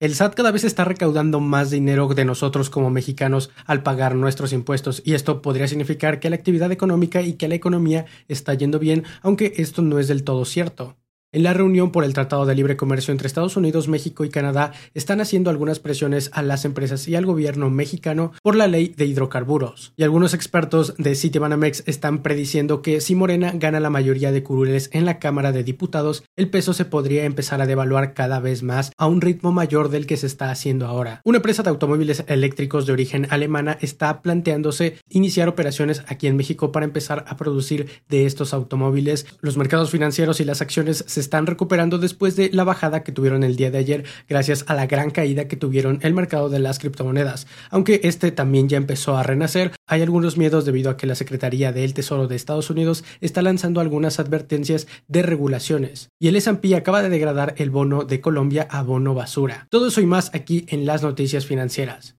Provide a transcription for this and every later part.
El SAT cada vez está recaudando más dinero de nosotros como mexicanos al pagar nuestros impuestos y esto podría significar que la actividad económica y que la economía está yendo bien, aunque esto no es del todo cierto. En la reunión por el Tratado de Libre Comercio entre Estados Unidos, México y Canadá están haciendo algunas presiones a las empresas y al gobierno mexicano por la ley de hidrocarburos. Y algunos expertos de Citibanamex están prediciendo que si Morena gana la mayoría de curules en la Cámara de Diputados, el peso se podría empezar a devaluar cada vez más a un ritmo mayor del que se está haciendo ahora. Una empresa de automóviles eléctricos de origen alemana está planteándose iniciar operaciones aquí en México para empezar a producir de estos automóviles. Los mercados financieros y las acciones se están recuperando después de la bajada que tuvieron el día de ayer gracias a la gran caída que tuvieron el mercado de las criptomonedas. Aunque este también ya empezó a renacer, hay algunos miedos debido a que la Secretaría del Tesoro de Estados Unidos está lanzando algunas advertencias de regulaciones. Y el S&P acaba de degradar el bono de Colombia a bono basura. Todo eso y más aquí en las noticias financieras.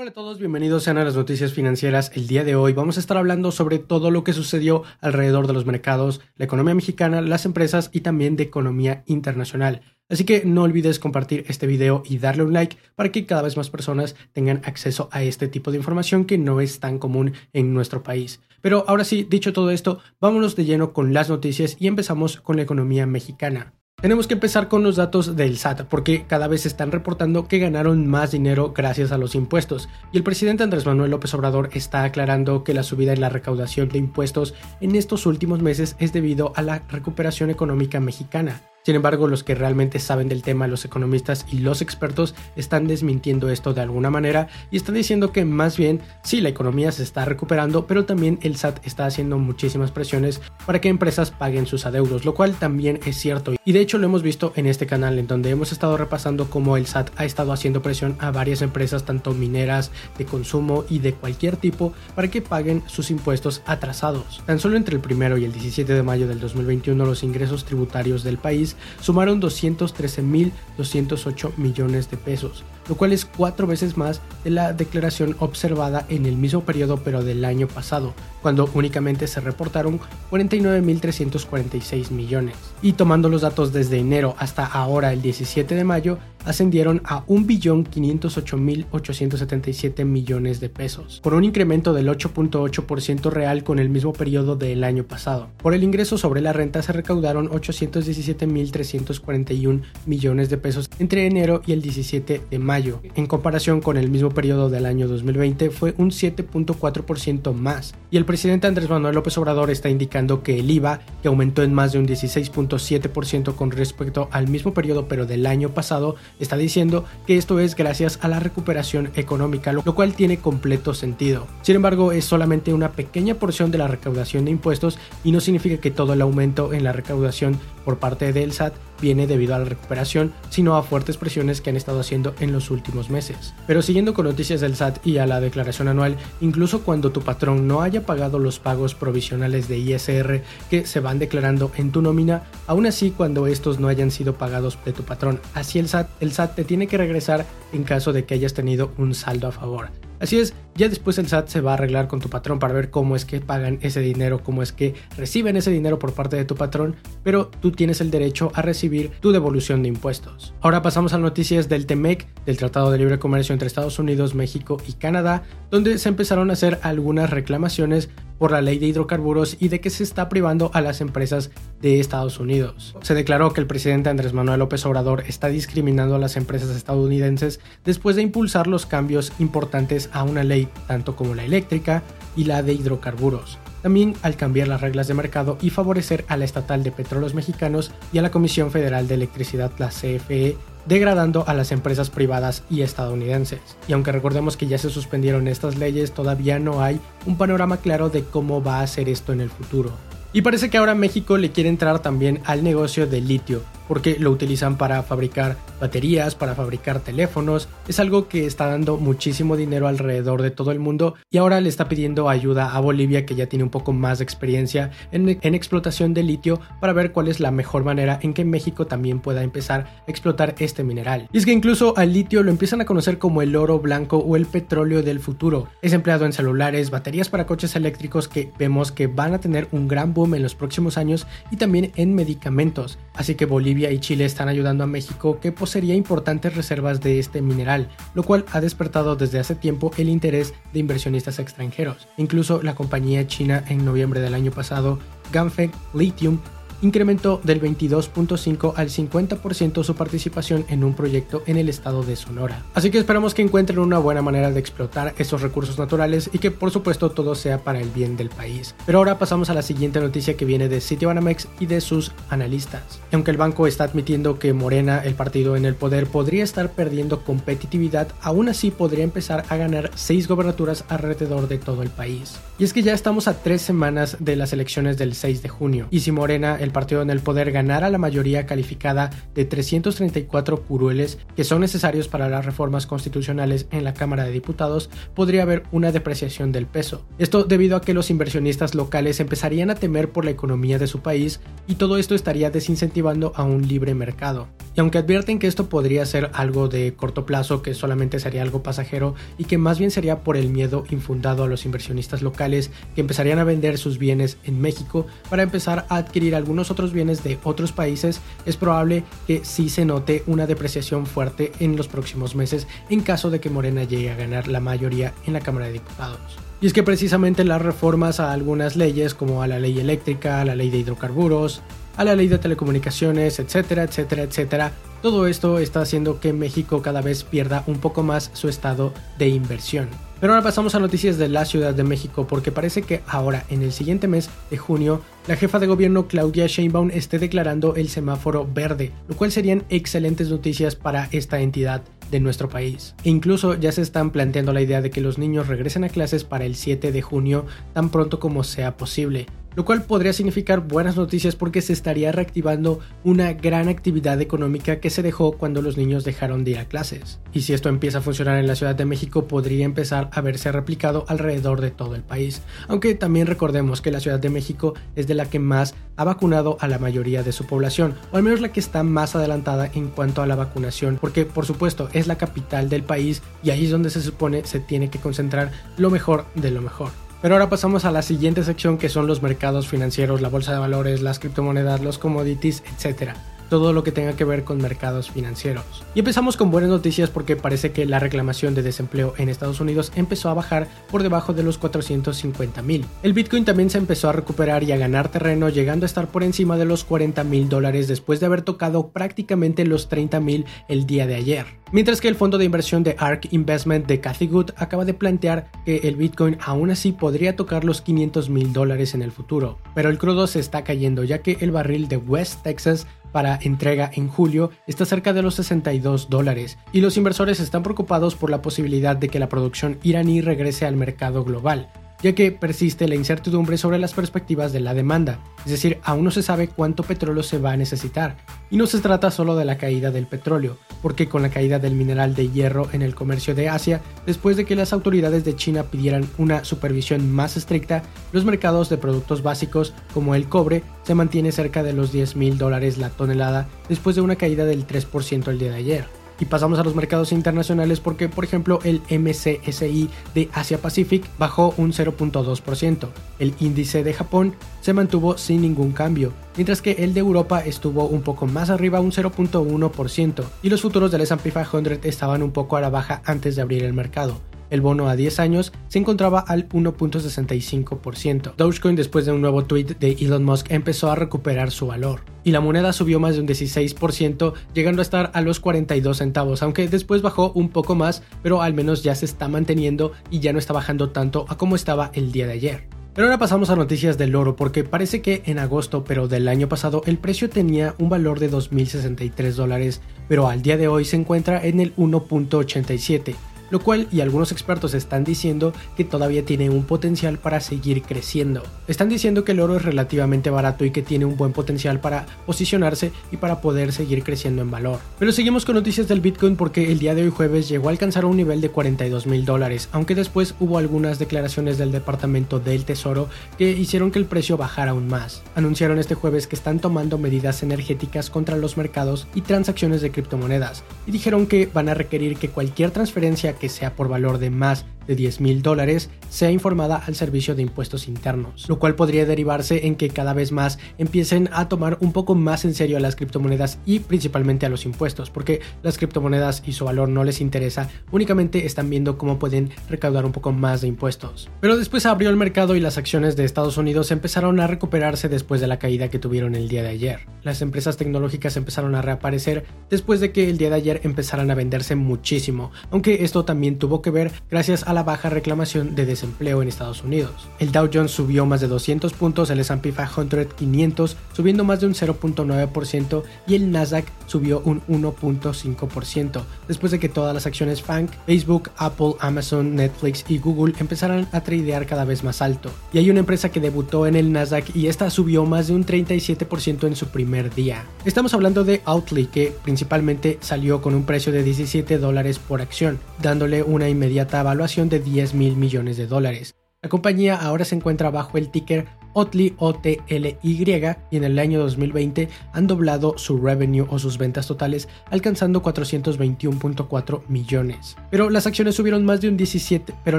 Hola a todos, bienvenidos sean a las noticias financieras. El día de hoy vamos a estar hablando sobre todo lo que sucedió alrededor de los mercados, la economía mexicana, las empresas y también de economía internacional. Así que no olvides compartir este video y darle un like para que cada vez más personas tengan acceso a este tipo de información que no es tan común en nuestro país. Pero ahora sí, dicho todo esto, vámonos de lleno con las noticias y empezamos con la economía mexicana. Tenemos que empezar con los datos del SAT, porque cada vez están reportando que ganaron más dinero gracias a los impuestos. Y el presidente Andrés Manuel López Obrador está aclarando que la subida en la recaudación de impuestos en estos últimos meses es debido a la recuperación económica mexicana. Sin embargo, los que realmente saben del tema, los economistas y los expertos, están desmintiendo esto de alguna manera y están diciendo que más bien sí, la economía se está recuperando, pero también el SAT está haciendo muchísimas presiones para que empresas paguen sus adeudos, lo cual también es cierto. Y de hecho lo hemos visto en este canal, en donde hemos estado repasando cómo el SAT ha estado haciendo presión a varias empresas, tanto mineras, de consumo y de cualquier tipo, para que paguen sus impuestos atrasados. Tan solo entre el primero y el 17 de mayo del 2021 los ingresos tributarios del país sumaron 213.208 millones de pesos, lo cual es cuatro veces más de la declaración observada en el mismo periodo pero del año pasado, cuando únicamente se reportaron 49.346 millones. Y tomando los datos desde enero hasta ahora el 17 de mayo, ascendieron a 1.508.877 millones de pesos, por un incremento del 8.8% real con el mismo periodo del año pasado. Por el ingreso sobre la renta se recaudaron 817.341 millones de pesos entre enero y el 17 de mayo. En comparación con el mismo periodo del año 2020 fue un 7.4% más. Y el presidente Andrés Manuel López Obrador está indicando que el IVA, que aumentó en más de un 16.7% con respecto al mismo periodo pero del año pasado, está diciendo que esto es gracias a la recuperación económica, lo cual tiene completo sentido. Sin embargo, es solamente una pequeña porción de la recaudación de impuestos y no significa que todo el aumento en la recaudación por parte del SAT viene debido a la recuperación, sino a fuertes presiones que han estado haciendo en los últimos meses. Pero siguiendo con noticias del SAT y a la declaración anual, incluso cuando tu patrón no haya pagado los pagos provisionales de ISR que se van declarando en tu nómina, aún así cuando estos no hayan sido pagados de tu patrón, así el SAT, el SAT te tiene que regresar en caso de que hayas tenido un saldo a favor. Así es, ya después el SAT se va a arreglar con tu patrón para ver cómo es que pagan ese dinero, cómo es que reciben ese dinero por parte de tu patrón, pero tú tienes el derecho a recibir tu devolución de impuestos. Ahora pasamos a noticias del TEMEC, del Tratado de Libre Comercio entre Estados Unidos, México y Canadá, donde se empezaron a hacer algunas reclamaciones por la ley de hidrocarburos y de que se está privando a las empresas de Estados Unidos. Se declaró que el presidente Andrés Manuel López Obrador está discriminando a las empresas estadounidenses después de impulsar los cambios importantes a una ley tanto como la eléctrica y la de hidrocarburos. También al cambiar las reglas de mercado y favorecer a la estatal de petróleos mexicanos y a la Comisión Federal de Electricidad, la CFE, degradando a las empresas privadas y estadounidenses. Y aunque recordemos que ya se suspendieron estas leyes, todavía no hay un panorama claro de cómo va a ser esto en el futuro. Y parece que ahora México le quiere entrar también al negocio del litio, porque lo utilizan para fabricar baterías, para fabricar teléfonos. Es algo que está dando muchísimo dinero alrededor de todo el mundo y ahora le está pidiendo ayuda a Bolivia que ya tiene un poco más de experiencia en, explotación de litio para ver cuál es la mejor manera en que México también pueda empezar a explotar este mineral. Y es que incluso al litio lo empiezan a conocer como el oro blanco o el petróleo del futuro. Es empleado en celulares, baterías para coches eléctricos que vemos que van a tener un gran boom en los próximos años y también en medicamentos. Así que Bolivia y Chile están ayudando a México que poseería importantes reservas de este mineral, lo cual ha despertado desde hace tiempo el interés de inversionistas extranjeros. Incluso la compañía china en noviembre del año pasado, Ganfeng Lithium, incrementó del 22.5 al 50% su participación en un proyecto en el estado de Sonora. Así que esperamos que encuentren una buena manera de explotar esos recursos naturales y que por supuesto todo sea para el bien del país. Pero ahora pasamos a la siguiente noticia que viene de Citibanamex y de sus analistas. Aunque el banco está admitiendo que Morena, el partido en el poder, podría estar perdiendo competitividad, aún así podría empezar a ganar seis gobernaturas alrededor de todo el país. Y es que ya estamos a tres semanas de las elecciones del 6 de junio, y si Morena, el partido en el poder ganara la mayoría calificada de 334 curueles que son necesarios para las reformas constitucionales en la Cámara de Diputados, podría haber una depreciación del peso. Esto debido a que los inversionistas locales empezarían a temer por la economía de su país y todo esto estaría desincentivando a un libre mercado. Y aunque advierten que esto podría ser algo de corto plazo, que solamente sería algo pasajero y que más bien sería por el miedo infundado a los inversionistas locales que empezarían a vender sus bienes en México para empezar a adquirir algunos otros bienes de otros países, es probable que sí se note una depreciación fuerte en los próximos meses en caso de que Morena llegue a ganar la mayoría en la Cámara de Diputados. Y es que precisamente las reformas a algunas leyes, como a la ley eléctrica, a la ley de hidrocarburos, a la ley de telecomunicaciones, etcétera, etcétera, etcétera, todo esto está haciendo que México cada vez pierda un poco más su estado de inversión. Pero ahora pasamos a noticias de la Ciudad de México porque parece que ahora, en el siguiente mes de junio, la jefa de gobierno Claudia Sheinbaum esté declarando el semáforo verde, lo cual serían excelentes noticias para esta entidad de nuestro país. E incluso ya se están planteando la idea de que los niños regresen a clases para el 7 de junio tan pronto como sea posible lo cual podría significar buenas noticias porque se estaría reactivando una gran actividad económica que se dejó cuando los niños dejaron de ir a clases. Y si esto empieza a funcionar en la Ciudad de México, podría empezar a verse replicado alrededor de todo el país. Aunque también recordemos que la Ciudad de México es de la que más ha vacunado a la mayoría de su población, o al menos la que está más adelantada en cuanto a la vacunación, porque por supuesto es la capital del país y ahí es donde se supone se tiene que concentrar lo mejor de lo mejor. Pero ahora pasamos a la siguiente sección que son los mercados financieros, la bolsa de valores, las criptomonedas, los commodities, etc todo lo que tenga que ver con mercados financieros. Y empezamos con buenas noticias porque parece que la reclamación de desempleo en Estados Unidos empezó a bajar por debajo de los 450 mil. El Bitcoin también se empezó a recuperar y a ganar terreno llegando a estar por encima de los 40 mil dólares después de haber tocado prácticamente los 30 mil el día de ayer. Mientras que el fondo de inversión de ARK Investment de Cathy Good acaba de plantear que el Bitcoin aún así podría tocar los 500 mil dólares en el futuro. Pero el crudo se está cayendo ya que el barril de West Texas para entrega en julio está cerca de los 62 dólares y los inversores están preocupados por la posibilidad de que la producción iraní regrese al mercado global ya que persiste la incertidumbre sobre las perspectivas de la demanda, es decir, aún no se sabe cuánto petróleo se va a necesitar. Y no se trata solo de la caída del petróleo, porque con la caída del mineral de hierro en el comercio de Asia, después de que las autoridades de China pidieran una supervisión más estricta, los mercados de productos básicos como el cobre se mantiene cerca de los 10 mil dólares la tonelada después de una caída del 3% el día de ayer. Y pasamos a los mercados internacionales porque, por ejemplo, el MCSI de Asia Pacific bajó un 0.2%. El índice de Japón se mantuvo sin ningún cambio, mientras que el de Europa estuvo un poco más arriba, un 0.1%, y los futuros del S&P 500 estaban un poco a la baja antes de abrir el mercado. El bono a 10 años se encontraba al 1.65%. Dogecoin después de un nuevo tweet de Elon Musk empezó a recuperar su valor y la moneda subió más de un 16%, llegando a estar a los 42 centavos, aunque después bajó un poco más, pero al menos ya se está manteniendo y ya no está bajando tanto a como estaba el día de ayer. Pero ahora pasamos a noticias del oro, porque parece que en agosto, pero del año pasado, el precio tenía un valor de 2.063 dólares, pero al día de hoy se encuentra en el 1.87 lo cual y algunos expertos están diciendo que todavía tiene un potencial para seguir creciendo. Están diciendo que el oro es relativamente barato y que tiene un buen potencial para posicionarse y para poder seguir creciendo en valor. Pero seguimos con noticias del Bitcoin porque el día de hoy jueves llegó a alcanzar un nivel de 42 mil dólares, aunque después hubo algunas declaraciones del Departamento del Tesoro que hicieron que el precio bajara aún más. Anunciaron este jueves que están tomando medidas energéticas contra los mercados y transacciones de criptomonedas y dijeron que van a requerir que cualquier transferencia que sea por valor de más de 10 mil dólares sea informada al servicio de impuestos internos, lo cual podría derivarse en que cada vez más empiecen a tomar un poco más en serio a las criptomonedas y principalmente a los impuestos, porque las criptomonedas y su valor no les interesa, únicamente están viendo cómo pueden recaudar un poco más de impuestos. Pero después abrió el mercado y las acciones de Estados Unidos empezaron a recuperarse después de la caída que tuvieron el día de ayer. Las empresas tecnológicas empezaron a reaparecer después de que el día de ayer empezaran a venderse muchísimo, aunque esto también tuvo que ver gracias a la baja reclamación de desempleo en Estados Unidos. El Dow Jones subió más de 200 puntos, el S&P 500 500 subiendo más de un 0.9% y el Nasdaq subió un 1.5% después de que todas las acciones FANG, Facebook, Apple, Amazon, Netflix y Google empezaran a tradear cada vez más alto. Y hay una empresa que debutó en el Nasdaq y esta subió más de un 37% en su primer día. Estamos hablando de Outly que principalmente salió con un precio de 17 dólares por acción, dándole una inmediata evaluación de 10 mil millones de dólares. La compañía ahora se encuentra bajo el ticker Otly OTLY y en el año 2020 han doblado su revenue o sus ventas totales alcanzando 421.4 millones. Pero las acciones subieron más de un 17, pero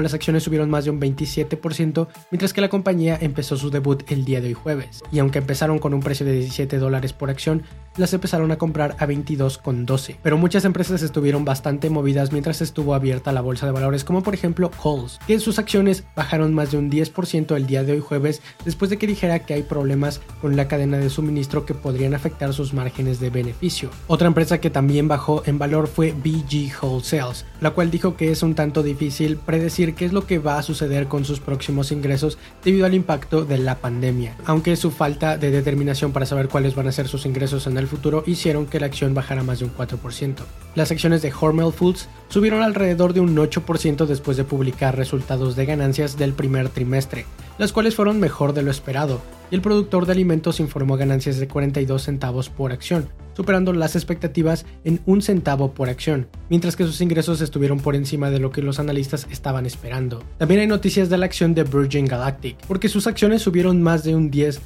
las acciones subieron más de un 27% mientras que la compañía empezó su debut el día de hoy jueves. Y aunque empezaron con un precio de 17 dólares por acción, las empezaron a comprar a 22,12. Pero muchas empresas estuvieron bastante movidas mientras estuvo abierta la bolsa de valores, como por ejemplo Coles, que sus acciones bajaron más de un 10% el día de hoy jueves después de que dijera que hay problemas con la cadena de suministro que podrían afectar sus márgenes de beneficio. Otra empresa que también bajó en valor fue BG Wholesales, la cual dijo que es un tanto difícil predecir qué es lo que va a suceder con sus próximos ingresos debido al impacto de la pandemia, aunque su falta de determinación para saber cuáles van a ser sus ingresos en el futuro hicieron que la acción bajara más de un 4%. Las acciones de Hormel Foods subieron alrededor de un 8% después de publicar resultados de ganancias del primer trimestre, las cuales fueron mejor de lo esperado, y el productor de alimentos informó ganancias de 42 centavos por acción, superando las expectativas en un centavo por acción, mientras que sus ingresos estuvieron por encima de lo que los analistas estaban esperando. También hay noticias de la acción de Virgin Galactic, porque sus acciones subieron más de un 10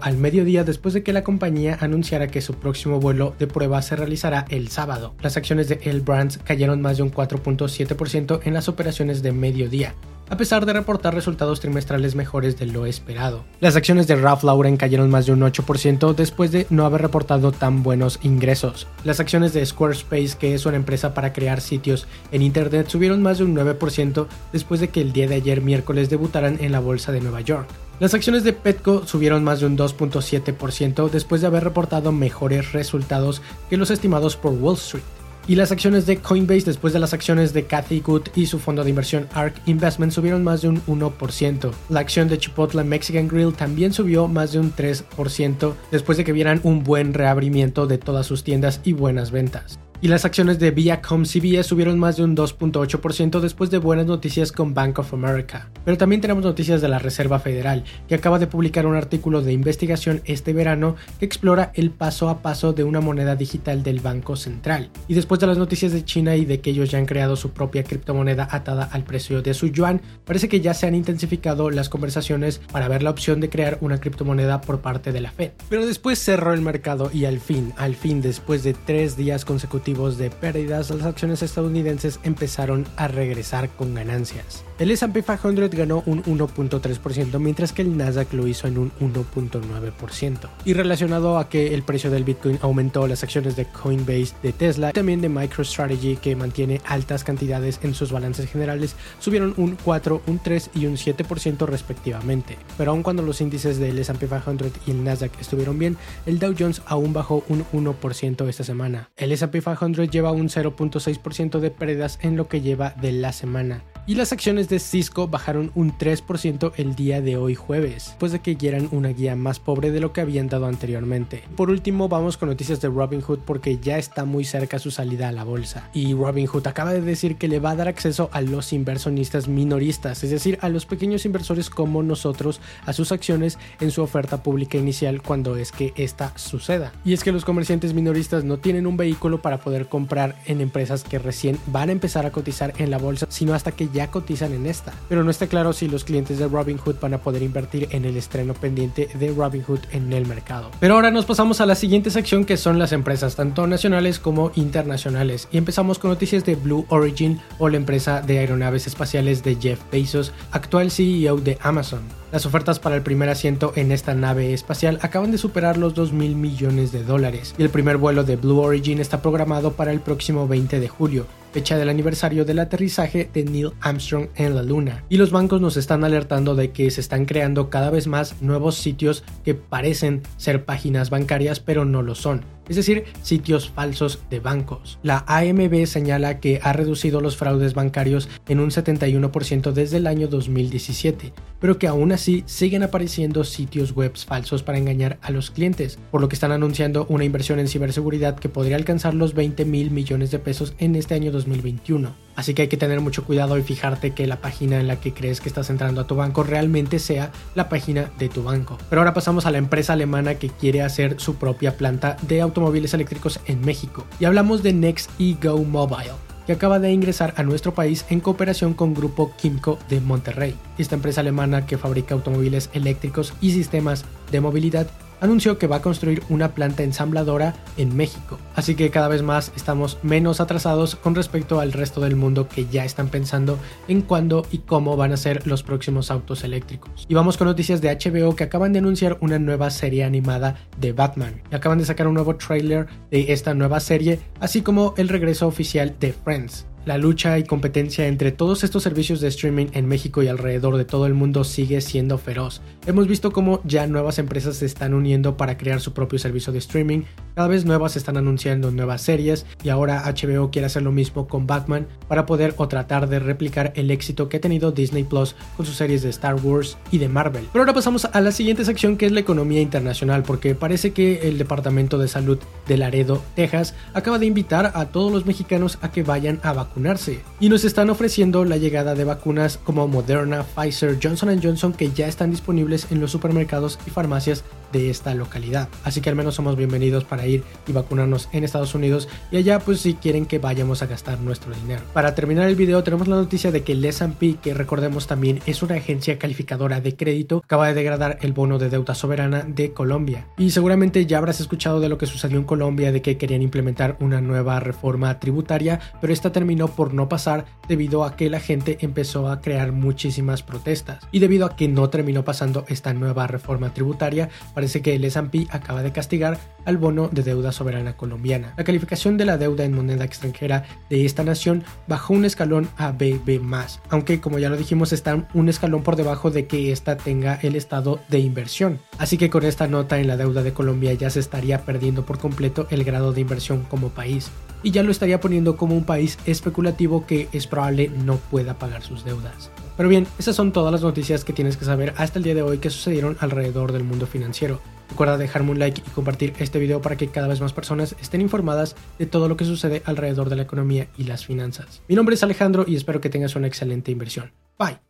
al mediodía después de que la compañía anunciara que su próximo vuelo de prueba se realizará el sábado. Las acciones de L Brands cayeron más de un 4.7% en las operaciones de mediodía, a pesar de reportar resultados trimestrales mejores de lo esperado. Las acciones de Ralph Lauren cayeron más de un 8% después de no haber reportado tan buenos ingresos. Las acciones de Squarespace, que es una empresa para crear sitios en Internet, subieron más de un 9% después de que el día de ayer miércoles debutaran en la Bolsa de Nueva York. Las acciones de Petco subieron más de un 2.7% después de haber reportado mejores resultados que los estimados por Wall Street. Y las acciones de Coinbase después de las acciones de Cathy Good y su fondo de inversión ARK Investment subieron más de un 1%. La acción de Chipotle Mexican Grill también subió más de un 3% después de que vieran un buen reabrimiento de todas sus tiendas y buenas ventas y las acciones de Viacom CBS subieron más de un 2.8% después de buenas noticias con Bank of America. Pero también tenemos noticias de la Reserva Federal, que acaba de publicar un artículo de investigación este verano que explora el paso a paso de una moneda digital del Banco Central. Y después de las noticias de China y de que ellos ya han creado su propia criptomoneda atada al precio de su yuan, parece que ya se han intensificado las conversaciones para ver la opción de crear una criptomoneda por parte de la Fed. Pero después cerró el mercado y al fin, al fin, después de tres días consecutivos de pérdidas, las acciones estadounidenses empezaron a regresar con ganancias. El S&P 500 ganó un 1.3%, mientras que el Nasdaq lo hizo en un 1.9%. Y relacionado a que el precio del Bitcoin aumentó, las acciones de Coinbase, de Tesla, y también de MicroStrategy, que mantiene altas cantidades en sus balances generales, subieron un 4, un 3 y un 7% respectivamente. Pero aun cuando los índices del S&P 500 y el Nasdaq estuvieron bien, el Dow Jones aún bajó un 1% esta semana. El S&P 500 lleva un 0.6% de pérdidas en lo que lleva de la semana Y las acciones de Cisco bajaron un 3% el día de hoy jueves, después de que dieran una guía más pobre de lo que habían dado anteriormente. Por último, vamos con noticias de Robinhood porque ya está muy cerca su salida a la bolsa. Y Robinhood acaba de decir que le va a dar acceso a los inversionistas minoristas, es decir, a los pequeños inversores como nosotros, a sus acciones en su oferta pública inicial cuando es que esta suceda. Y es que los comerciantes minoristas no tienen un vehículo para poder comprar en empresas que recién van a empezar a cotizar en la bolsa, sino hasta que ya cotizan en esta. Pero no está claro si los clientes de Robinhood van a poder invertir en el estreno pendiente de Robinhood en el mercado. Pero ahora nos pasamos a la siguiente sección que son las empresas tanto nacionales como internacionales y empezamos con noticias de Blue Origin o la empresa de aeronaves espaciales de Jeff Bezos, actual CEO de Amazon. Las ofertas para el primer asiento en esta nave espacial acaban de superar los 2 mil millones de dólares y el primer vuelo de Blue Origin está programado para el próximo 20 de julio, fecha del aniversario del aterrizaje de Neil Armstrong en la Luna. Y los bancos nos están alertando de que se están creando cada vez más nuevos sitios que parecen ser páginas bancarias pero no lo son es decir, sitios falsos de bancos. La AMB señala que ha reducido los fraudes bancarios en un 71% desde el año 2017, pero que aún así siguen apareciendo sitios web falsos para engañar a los clientes, por lo que están anunciando una inversión en ciberseguridad que podría alcanzar los 20 mil millones de pesos en este año 2021. Así que hay que tener mucho cuidado y fijarte que la página en la que crees que estás entrando a tu banco realmente sea la página de tu banco. Pero ahora pasamos a la empresa alemana que quiere hacer su propia planta de automóviles eléctricos en México. Y hablamos de Next Go Mobile que acaba de ingresar a nuestro país en cooperación con Grupo Kimco de Monterrey. Esta empresa alemana que fabrica automóviles eléctricos y sistemas de movilidad anunció que va a construir una planta ensambladora en México. Así que cada vez más estamos menos atrasados con respecto al resto del mundo que ya están pensando en cuándo y cómo van a ser los próximos autos eléctricos. Y vamos con noticias de HBO que acaban de anunciar una nueva serie animada de Batman. Y acaban de sacar un nuevo trailer de esta nueva serie, así como el regreso oficial de Friends. La lucha y competencia entre todos estos servicios de streaming en México y alrededor de todo el mundo sigue siendo feroz. Hemos visto cómo ya nuevas empresas se están uniendo para crear su propio servicio de streaming, cada vez nuevas están anunciando nuevas series y ahora HBO quiere hacer lo mismo con Batman para poder o tratar de replicar el éxito que ha tenido Disney Plus con sus series de Star Wars y de Marvel. Pero ahora pasamos a la siguiente sección que es la economía internacional porque parece que el Departamento de Salud de Laredo, Texas, acaba de invitar a todos los mexicanos a que vayan a vacunarse y nos están ofreciendo la llegada de vacunas como Moderna, Pfizer, Johnson Johnson que ya están disponibles en los supermercados y farmacias de esta localidad. Así que al menos somos bienvenidos para ir y vacunarnos en Estados Unidos y allá pues si quieren que vayamos a gastar nuestro dinero. Para terminar el video tenemos la noticia de que el S&P, que recordemos también es una agencia calificadora de crédito, acaba de degradar el bono de deuda soberana de Colombia. Y seguramente ya habrás escuchado de lo que sucedió en Colombia, de que querían implementar una nueva reforma tributaria, pero esta terminó por no pasar debido a que la gente empezó a crear muchísimas protestas. Y debido a que no terminó pasando esta nueva reforma tributaria, parece que el S&P acaba de castigar al bono de deuda soberana colombiana. La calificación de la deuda en moneda extranjera de esta nación bajó un escalón a BB+, aunque como ya lo dijimos está un escalón por debajo de que esta tenga el estado de inversión. Así que con esta nota en la deuda de Colombia ya se estaría perdiendo por completo el grado de inversión como país y ya lo estaría poniendo como un país especulativo que es probable no pueda pagar sus deudas. Pero bien, esas son todas las noticias que tienes que saber hasta el día de hoy que sucedieron alrededor del mundo financiero. Recuerda dejarme un like y compartir este video para que cada vez más personas estén informadas de todo lo que sucede alrededor de la economía y las finanzas. Mi nombre es Alejandro y espero que tengas una excelente inversión. Bye.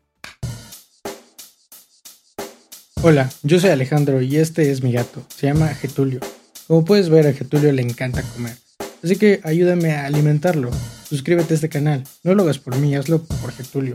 Hola, yo soy Alejandro y este es mi gato. Se llama Getulio. Como puedes ver, a Getulio le encanta comer. Así que ayúdame a alimentarlo. Suscríbete a este canal. No lo hagas por mí, hazlo por Getulio.